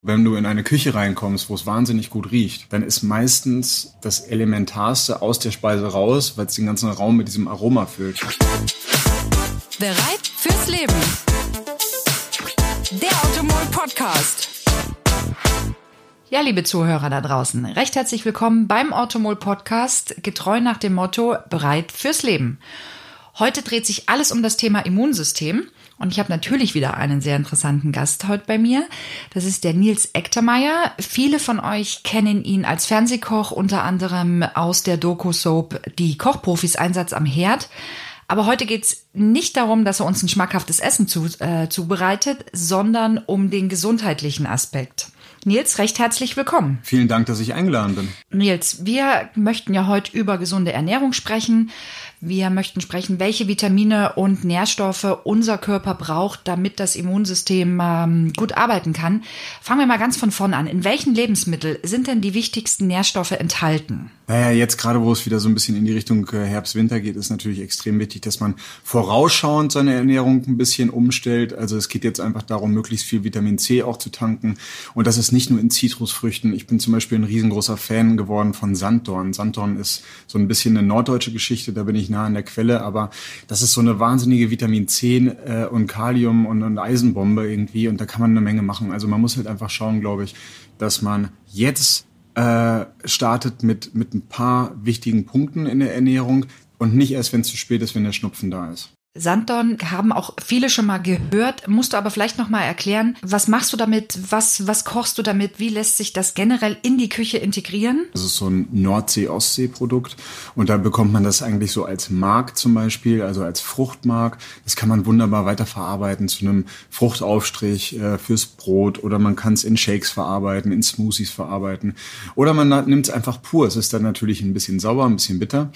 Wenn du in eine Küche reinkommst, wo es wahnsinnig gut riecht, dann ist meistens das Elementarste aus der Speise raus, weil es den ganzen Raum mit diesem Aroma füllt. Bereit fürs Leben. Der Automol Podcast. Ja, liebe Zuhörer da draußen, recht herzlich willkommen beim Automol Podcast, getreu nach dem Motto Bereit fürs Leben. Heute dreht sich alles um das Thema Immunsystem. Und ich habe natürlich wieder einen sehr interessanten Gast heute bei mir. Das ist der Nils Ektermeier. Viele von euch kennen ihn als Fernsehkoch, unter anderem aus der Doku-Soap Die Kochprofis Einsatz am Herd. Aber heute geht's nicht darum, dass er uns ein schmackhaftes Essen zu, äh, zubereitet, sondern um den gesundheitlichen Aspekt. Nils, recht herzlich willkommen. Vielen Dank, dass ich eingeladen bin. Nils, wir möchten ja heute über gesunde Ernährung sprechen. Wir möchten sprechen, welche Vitamine und Nährstoffe unser Körper braucht, damit das Immunsystem ähm, gut arbeiten kann. Fangen wir mal ganz von vorn an. In welchen Lebensmitteln sind denn die wichtigsten Nährstoffe enthalten? Naja, jetzt gerade, wo es wieder so ein bisschen in die Richtung äh, Herbst-Winter geht, ist natürlich extrem wichtig, dass man vorausschauend seine Ernährung ein bisschen umstellt. Also es geht jetzt einfach darum, möglichst viel Vitamin C auch zu tanken. Und das ist nicht nur in Zitrusfrüchten. Ich bin zum Beispiel ein riesengroßer Fan geworden von Sanddorn. Sanddorn ist so ein bisschen eine norddeutsche Geschichte. Da bin ich nah an der Quelle, aber das ist so eine wahnsinnige Vitamin C äh, und Kalium und, und Eisenbombe irgendwie und da kann man eine Menge machen. Also man muss halt einfach schauen, glaube ich, dass man jetzt äh, startet mit, mit ein paar wichtigen Punkten in der Ernährung und nicht erst, wenn es zu spät ist, wenn der Schnupfen da ist. Sanddorn haben auch viele schon mal gehört. Musst du aber vielleicht noch mal erklären, was machst du damit? Was, was kochst du damit? Wie lässt sich das generell in die Küche integrieren? Das ist so ein Nordsee-Ostsee-Produkt. Und da bekommt man das eigentlich so als Mark zum Beispiel, also als Fruchtmark. Das kann man wunderbar weiterverarbeiten zu einem Fruchtaufstrich äh, fürs Brot oder man kann es in Shakes verarbeiten, in Smoothies verarbeiten. Oder man nimmt es einfach pur. Es ist dann natürlich ein bisschen sauer, ein bisschen bitter.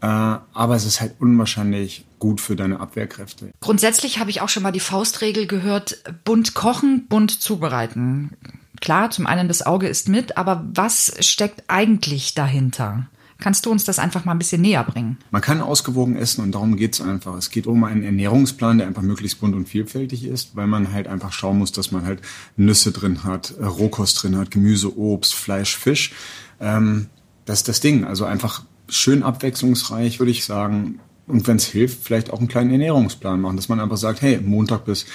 Äh, aber es ist halt unwahrscheinlich gut für deine Abwehrkräfte. Grundsätzlich habe ich auch schon mal die Faustregel gehört, bunt kochen, bunt zubereiten. Klar, zum einen das Auge ist mit, aber was steckt eigentlich dahinter? Kannst du uns das einfach mal ein bisschen näher bringen? Man kann ausgewogen essen und darum geht es einfach. Es geht um einen Ernährungsplan, der einfach möglichst bunt und vielfältig ist, weil man halt einfach schauen muss, dass man halt Nüsse drin hat, Rohkost drin hat, Gemüse, Obst, Fleisch, Fisch. Ähm, das ist das Ding. Also einfach schön abwechslungsreich, würde ich sagen. Und wenn es hilft, vielleicht auch einen kleinen Ernährungsplan machen, dass man einfach sagt, hey, Montag bis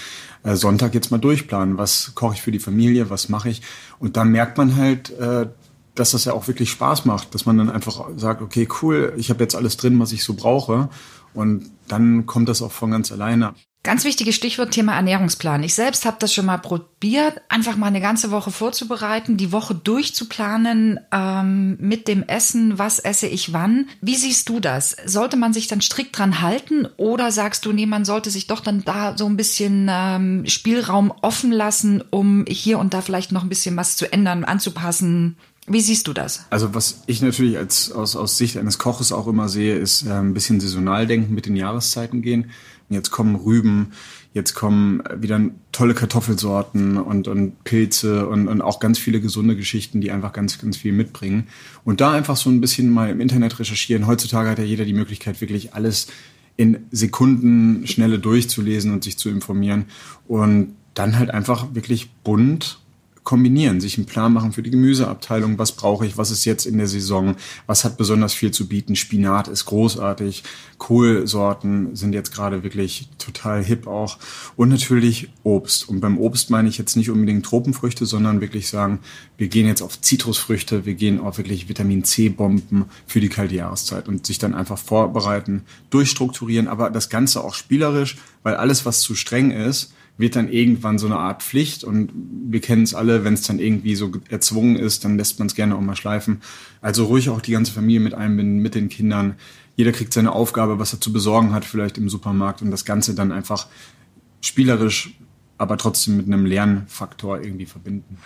äh, Sonntag jetzt mal durchplanen. Was koche ich für die Familie? Was mache ich? Und dann merkt man halt, äh, dass das ja auch wirklich Spaß macht, dass man dann einfach sagt, okay, cool, ich habe jetzt alles drin, was ich so brauche. Und dann kommt das auch von ganz alleine. Ganz wichtiges Stichwort Thema Ernährungsplan. Ich selbst habe das schon mal probiert, einfach mal eine ganze Woche vorzubereiten, die Woche durchzuplanen ähm, mit dem Essen, was esse ich wann. Wie siehst du das? Sollte man sich dann strikt dran halten oder sagst du, nee, man sollte sich doch dann da so ein bisschen ähm, Spielraum offen lassen, um hier und da vielleicht noch ein bisschen was zu ändern, anzupassen? Wie siehst du das? Also was ich natürlich als aus, aus Sicht eines Koches auch immer sehe, ist äh, ein bisschen saisonal denken, mit den Jahreszeiten gehen. Jetzt kommen Rüben, jetzt kommen wieder tolle Kartoffelsorten und, und Pilze und, und auch ganz viele gesunde Geschichten, die einfach ganz, ganz viel mitbringen. Und da einfach so ein bisschen mal im Internet recherchieren. Heutzutage hat ja jeder die Möglichkeit, wirklich alles in Sekunden schnelle durchzulesen und sich zu informieren. Und dann halt einfach wirklich bunt kombinieren, sich einen Plan machen für die Gemüseabteilung. Was brauche ich? Was ist jetzt in der Saison? Was hat besonders viel zu bieten? Spinat ist großartig. Kohlsorten sind jetzt gerade wirklich total hip auch. Und natürlich Obst. Und beim Obst meine ich jetzt nicht unbedingt Tropenfrüchte, sondern wirklich sagen, wir gehen jetzt auf Zitrusfrüchte, wir gehen auf wirklich Vitamin C-Bomben für die kalte Jahreszeit und sich dann einfach vorbereiten, durchstrukturieren, aber das Ganze auch spielerisch, weil alles, was zu streng ist, wird dann irgendwann so eine Art Pflicht und wir kennen es alle, wenn es dann irgendwie so erzwungen ist, dann lässt man es gerne auch mal schleifen. Also ruhig auch die ganze Familie mit einbinden, mit den Kindern. Jeder kriegt seine Aufgabe, was er zu besorgen hat, vielleicht im Supermarkt und das Ganze dann einfach spielerisch, aber trotzdem mit einem Lernfaktor irgendwie verbinden.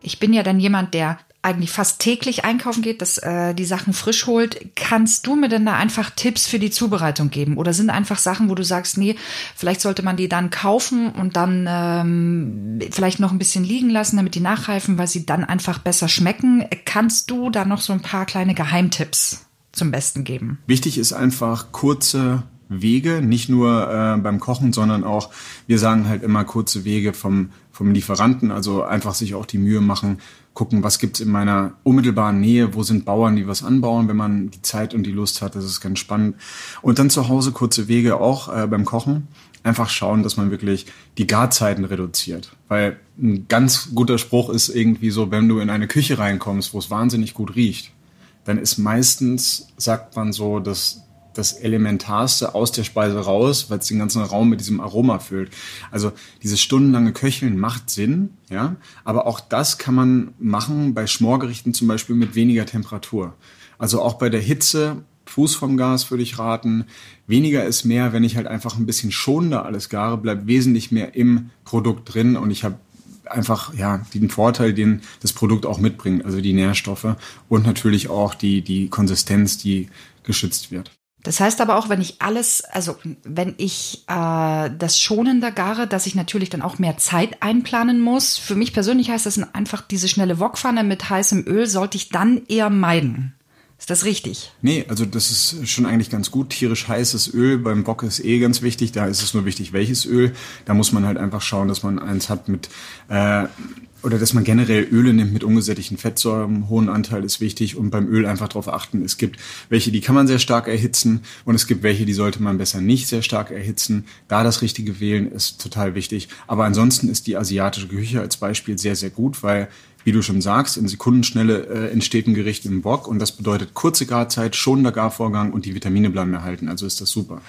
Ich bin ja dann jemand, der eigentlich fast täglich einkaufen geht, dass äh, die Sachen frisch holt. Kannst du mir denn da einfach Tipps für die Zubereitung geben? Oder sind einfach Sachen, wo du sagst, nee, vielleicht sollte man die dann kaufen und dann ähm, vielleicht noch ein bisschen liegen lassen, damit die nachreifen, weil sie dann einfach besser schmecken? Kannst du da noch so ein paar kleine Geheimtipps zum Besten geben? Wichtig ist einfach kurze Wege, nicht nur äh, beim Kochen, sondern auch, wir sagen halt immer kurze Wege vom vom Lieferanten. Also einfach sich auch die Mühe machen, gucken, was gibt's in meiner unmittelbaren Nähe, wo sind Bauern, die was anbauen, wenn man die Zeit und die Lust hat. Das ist ganz spannend. Und dann zu Hause kurze Wege auch äh, beim Kochen. Einfach schauen, dass man wirklich die Garzeiten reduziert. Weil ein ganz guter Spruch ist irgendwie so, wenn du in eine Küche reinkommst, wo es wahnsinnig gut riecht, dann ist meistens, sagt man so, dass das Elementarste aus der Speise raus, weil es den ganzen Raum mit diesem Aroma füllt. Also dieses stundenlange Köcheln macht Sinn, ja, aber auch das kann man machen bei Schmorgerichten zum Beispiel mit weniger Temperatur. Also auch bei der Hitze Fuß vom Gas würde ich raten. Weniger ist mehr, wenn ich halt einfach ein bisschen schonender alles gare, bleibt wesentlich mehr im Produkt drin und ich habe einfach ja den Vorteil, den das Produkt auch mitbringt, also die Nährstoffe und natürlich auch die die Konsistenz, die geschützt wird. Das heißt aber auch, wenn ich alles, also wenn ich äh, das schonender gare, dass ich natürlich dann auch mehr Zeit einplanen muss. Für mich persönlich heißt das einfach, diese schnelle Wokpfanne mit heißem Öl sollte ich dann eher meiden. Ist das richtig? Nee, also das ist schon eigentlich ganz gut. Tierisch heißes Öl beim Bock ist eh ganz wichtig. Da ist es nur wichtig, welches Öl. Da muss man halt einfach schauen, dass man eins hat mit äh, oder dass man generell Öle nimmt mit ungesättigten Fettsäuren, hohen Anteil ist wichtig und beim Öl einfach darauf achten. Es gibt welche, die kann man sehr stark erhitzen und es gibt welche, die sollte man besser nicht sehr stark erhitzen. Da das richtige wählen ist total wichtig. Aber ansonsten ist die asiatische Küche als Beispiel sehr, sehr gut, weil wie du schon sagst, in Sekundenschnelle äh, entsteht ein Gericht im Bock und das bedeutet kurze Garzeit, schonender Garvorgang und die Vitamine bleiben erhalten. Also ist das super.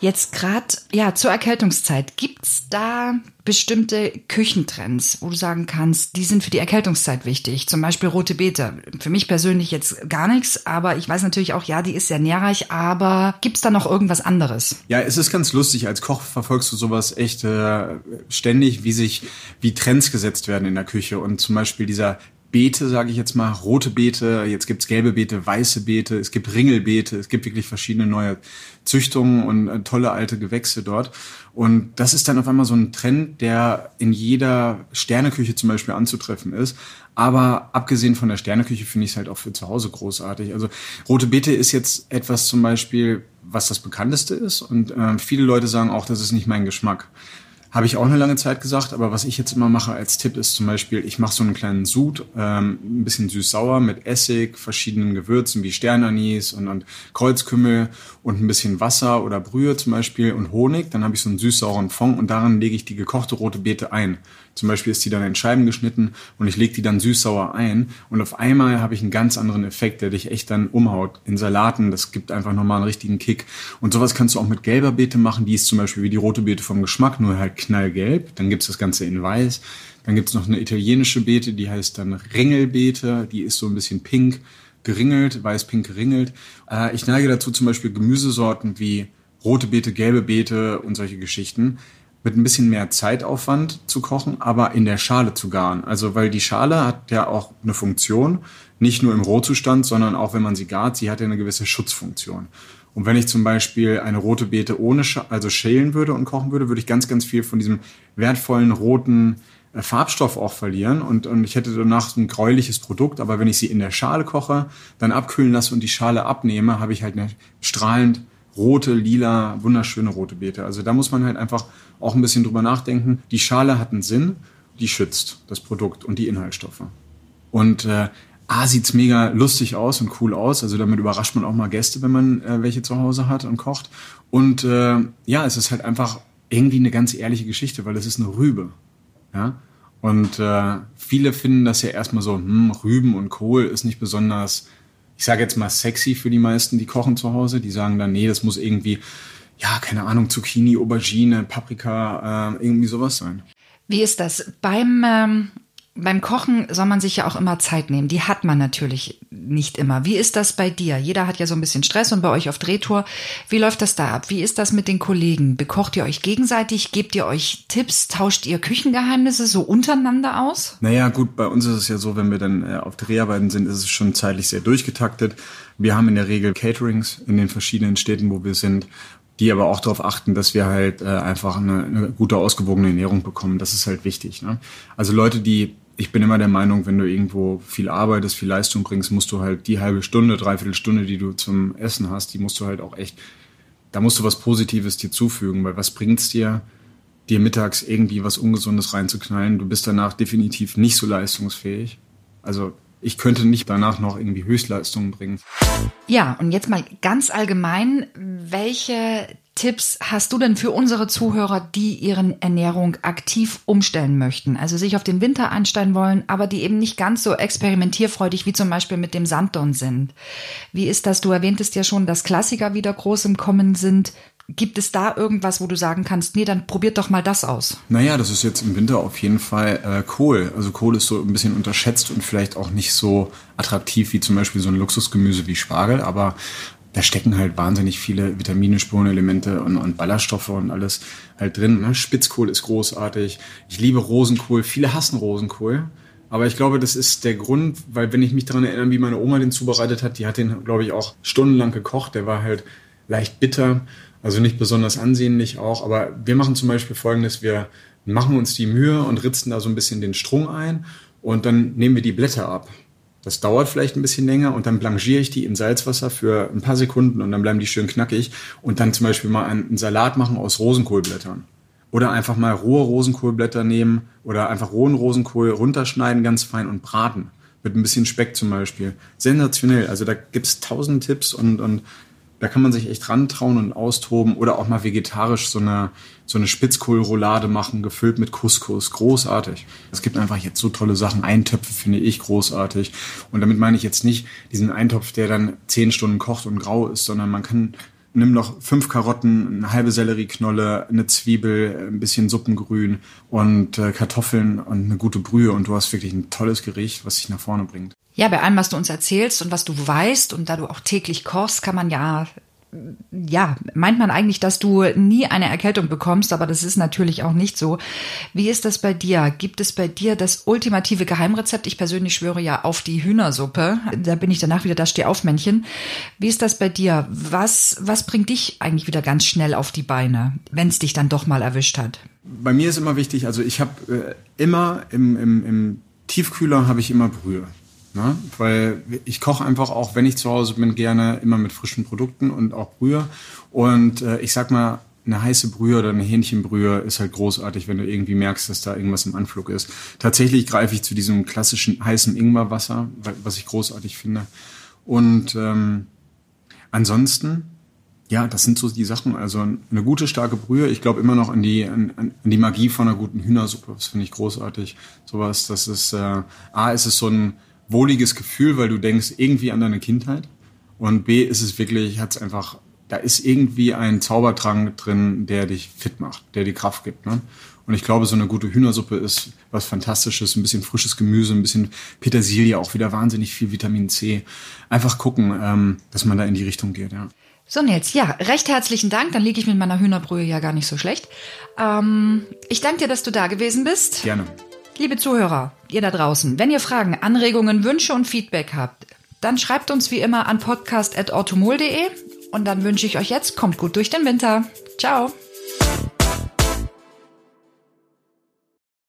Jetzt gerade ja zur Erkältungszeit gibt's da bestimmte Küchentrends, wo du sagen kannst, die sind für die Erkältungszeit wichtig. Zum Beispiel rote Beete. Für mich persönlich jetzt gar nichts, aber ich weiß natürlich auch, ja, die ist sehr nährreich, aber gibt's da noch irgendwas anderes? Ja, es ist ganz lustig. Als Koch verfolgst du sowas echt äh, ständig, wie sich, wie Trends gesetzt werden in der Küche. Und zum Beispiel dieser Beete, sage ich jetzt mal, rote Beete, jetzt gibt's gelbe Beete, weiße Beete, es gibt Ringelbeete, es gibt wirklich verschiedene neue Züchtungen und äh, tolle alte Gewächse dort. Und das ist dann auf einmal so ein Trend, der in jeder Sterneküche zum Beispiel anzutreffen ist. Aber abgesehen von der Sterneküche finde ich es halt auch für zu Hause großartig. Also rote Beete ist jetzt etwas zum Beispiel, was das bekannteste ist. Und äh, viele Leute sagen auch, das ist nicht mein Geschmack. Habe ich auch eine lange Zeit gesagt, aber was ich jetzt immer mache als Tipp ist zum Beispiel, ich mache so einen kleinen Sud, ähm, ein bisschen süß-sauer mit Essig, verschiedenen Gewürzen wie Sternanis und, und Kreuzkümmel und ein bisschen Wasser oder Brühe zum Beispiel und Honig. Dann habe ich so einen süß-sauren Fond und daran lege ich die gekochte rote Beete ein. Zum Beispiel ist die dann in Scheiben geschnitten und ich lege die dann süß-sauer ein und auf einmal habe ich einen ganz anderen Effekt, der dich echt dann umhaut. In Salaten, das gibt einfach nochmal einen richtigen Kick. Und sowas kannst du auch mit gelber Beete machen, die ist zum Beispiel wie die rote Beete vom Geschmack, nur halt knallgelb. Dann gibt's das Ganze in weiß. Dann gibt's noch eine italienische Beete, die heißt dann Ringelbeete, die ist so ein bisschen pink geringelt, weiß-pink geringelt. Äh, ich neige dazu zum Beispiel Gemüsesorten wie rote Beete, gelbe Beete und solche Geschichten mit ein bisschen mehr Zeitaufwand zu kochen, aber in der Schale zu garen. Also weil die Schale hat ja auch eine Funktion, nicht nur im Rohzustand, sondern auch wenn man sie gart, sie hat ja eine gewisse Schutzfunktion. Und wenn ich zum Beispiel eine rote Beete ohne, Sch also schälen würde und kochen würde, würde ich ganz, ganz viel von diesem wertvollen roten äh, Farbstoff auch verlieren und, und ich hätte danach ein gräuliches Produkt, aber wenn ich sie in der Schale koche, dann abkühlen lasse und die Schale abnehme, habe ich halt eine strahlend rote, lila, wunderschöne rote Beete. Also da muss man halt einfach auch ein bisschen drüber nachdenken. Die Schale hat einen Sinn, die schützt das Produkt und die Inhaltsstoffe. Und äh, A, sieht's mega lustig aus und cool aus. Also damit überrascht man auch mal Gäste, wenn man äh, welche zu Hause hat und kocht. Und äh, ja, es ist halt einfach irgendwie eine ganz ehrliche Geschichte, weil es ist eine Rübe. Ja. Und äh, viele finden das ja erstmal so, hm, Rüben und Kohl ist nicht besonders ich sage jetzt mal sexy für die meisten, die kochen zu Hause. Die sagen dann, nee, das muss irgendwie, ja, keine Ahnung, Zucchini, Aubergine, Paprika, äh, irgendwie sowas sein. Wie ist das? Beim ähm, beim Kochen soll man sich ja auch immer Zeit nehmen. Die hat man natürlich nicht immer. Wie ist das bei dir? Jeder hat ja so ein bisschen Stress und bei euch auf Drehtour. Wie läuft das da ab? Wie ist das mit den Kollegen? Bekocht ihr euch gegenseitig? Gebt ihr euch Tipps? Tauscht ihr Küchengeheimnisse so untereinander aus? Naja, gut, bei uns ist es ja so, wenn wir dann äh, auf Dreharbeiten sind, ist es schon zeitlich sehr durchgetaktet. Wir haben in der Regel Caterings in den verschiedenen Städten, wo wir sind die aber auch darauf achten, dass wir halt äh, einfach eine, eine gute, ausgewogene Ernährung bekommen. Das ist halt wichtig. Ne? Also Leute, die ich bin immer der Meinung, wenn du irgendwo viel arbeitest, viel Leistung bringst, musst du halt die halbe Stunde, dreiviertel Stunde, die du zum Essen hast, die musst du halt auch echt, da musst du was Positives dir zufügen, weil was bringt's dir, dir mittags irgendwie was Ungesundes reinzuknallen. Du bist danach definitiv nicht so leistungsfähig. Also ich könnte nicht danach noch irgendwie Höchstleistungen bringen. Ja, und jetzt mal ganz allgemein, welche Tipps hast du denn für unsere Zuhörer, die ihren Ernährung aktiv umstellen möchten? Also sich auf den Winter einstellen wollen, aber die eben nicht ganz so experimentierfreudig wie zum Beispiel mit dem Sanddorn sind. Wie ist das? Du erwähntest ja schon, dass Klassiker wieder groß im Kommen sind. Gibt es da irgendwas, wo du sagen kannst, nee, dann probiert doch mal das aus? Naja, das ist jetzt im Winter auf jeden Fall äh, Kohl. Also Kohl ist so ein bisschen unterschätzt und vielleicht auch nicht so attraktiv wie zum Beispiel so ein Luxusgemüse wie Spargel, aber da stecken halt wahnsinnig viele Vitamine, Spurenelemente und, und Ballaststoffe und alles halt drin. Ne? Spitzkohl ist großartig. Ich liebe Rosenkohl. Viele hassen Rosenkohl. Aber ich glaube, das ist der Grund, weil wenn ich mich daran erinnere, wie meine Oma den zubereitet hat, die hat den, glaube ich, auch stundenlang gekocht. Der war halt leicht bitter, also nicht besonders ansehnlich auch. Aber wir machen zum Beispiel Folgendes, wir machen uns die Mühe und ritzen da so ein bisschen den Strung ein und dann nehmen wir die Blätter ab. Das dauert vielleicht ein bisschen länger und dann blanchiere ich die in Salzwasser für ein paar Sekunden und dann bleiben die schön knackig und dann zum Beispiel mal einen Salat machen aus Rosenkohlblättern. Oder einfach mal rohe Rosenkohlblätter nehmen oder einfach rohen Rosenkohl runterschneiden, ganz fein und braten. Mit ein bisschen Speck zum Beispiel. Sensationell. Also da gibt's tausend Tipps und, und da kann man sich echt rantrauen und austoben oder auch mal vegetarisch so eine, so eine Spitzkohlroulade machen, gefüllt mit Couscous. Großartig. Es gibt einfach jetzt so tolle Sachen. Eintöpfe finde ich großartig. Und damit meine ich jetzt nicht diesen Eintopf, der dann zehn Stunden kocht und grau ist, sondern man kann nimm noch fünf Karotten, eine halbe Sellerieknolle, eine Zwiebel, ein bisschen Suppengrün und äh, Kartoffeln und eine gute Brühe und du hast wirklich ein tolles Gericht, was dich nach vorne bringt. Ja, bei allem, was du uns erzählst und was du weißt und da du auch täglich kochst, kann man ja ja, meint man eigentlich, dass du nie eine Erkältung bekommst, aber das ist natürlich auch nicht so. Wie ist das bei dir? Gibt es bei dir das ultimative Geheimrezept? Ich persönlich schwöre ja auf die Hühnersuppe. Da bin ich danach wieder das Stehaufmännchen. Wie ist das bei dir? Was, was bringt dich eigentlich wieder ganz schnell auf die Beine, wenn es dich dann doch mal erwischt hat? Bei mir ist immer wichtig, also ich habe äh, immer im, im, im Tiefkühler habe ich immer Brühe. Ne? Weil ich koche einfach auch, wenn ich zu Hause bin, gerne immer mit frischen Produkten und auch Brühe. Und äh, ich sag mal, eine heiße Brühe oder eine Hähnchenbrühe ist halt großartig, wenn du irgendwie merkst, dass da irgendwas im Anflug ist. Tatsächlich greife ich zu diesem klassischen heißen Ingwerwasser, was ich großartig finde. Und ähm, ansonsten, ja, das sind so die Sachen. Also eine gute, starke Brühe. Ich glaube immer noch an die, an, an die Magie von einer guten Hühnersuppe. Das finde ich großartig. Sowas, das ist, äh, A, ist es so ein wohliges Gefühl, weil du denkst irgendwie an deine Kindheit. Und B ist es wirklich, hat es einfach, da ist irgendwie ein Zaubertrank drin, der dich fit macht, der dir Kraft gibt. Ne? Und ich glaube, so eine gute Hühnersuppe ist was Fantastisches, ein bisschen frisches Gemüse, ein bisschen Petersilie, auch wieder wahnsinnig viel Vitamin C. Einfach gucken, ähm, dass man da in die Richtung geht, ja. So, Nils, ja, recht herzlichen Dank. Dann liege ich mit meiner Hühnerbrühe ja gar nicht so schlecht. Ähm, ich danke dir, dass du da gewesen bist. Gerne. Liebe Zuhörer, ihr da draußen, wenn ihr Fragen, Anregungen, Wünsche und Feedback habt, dann schreibt uns wie immer an podcast.automol.de und dann wünsche ich euch jetzt, kommt gut durch den Winter. Ciao.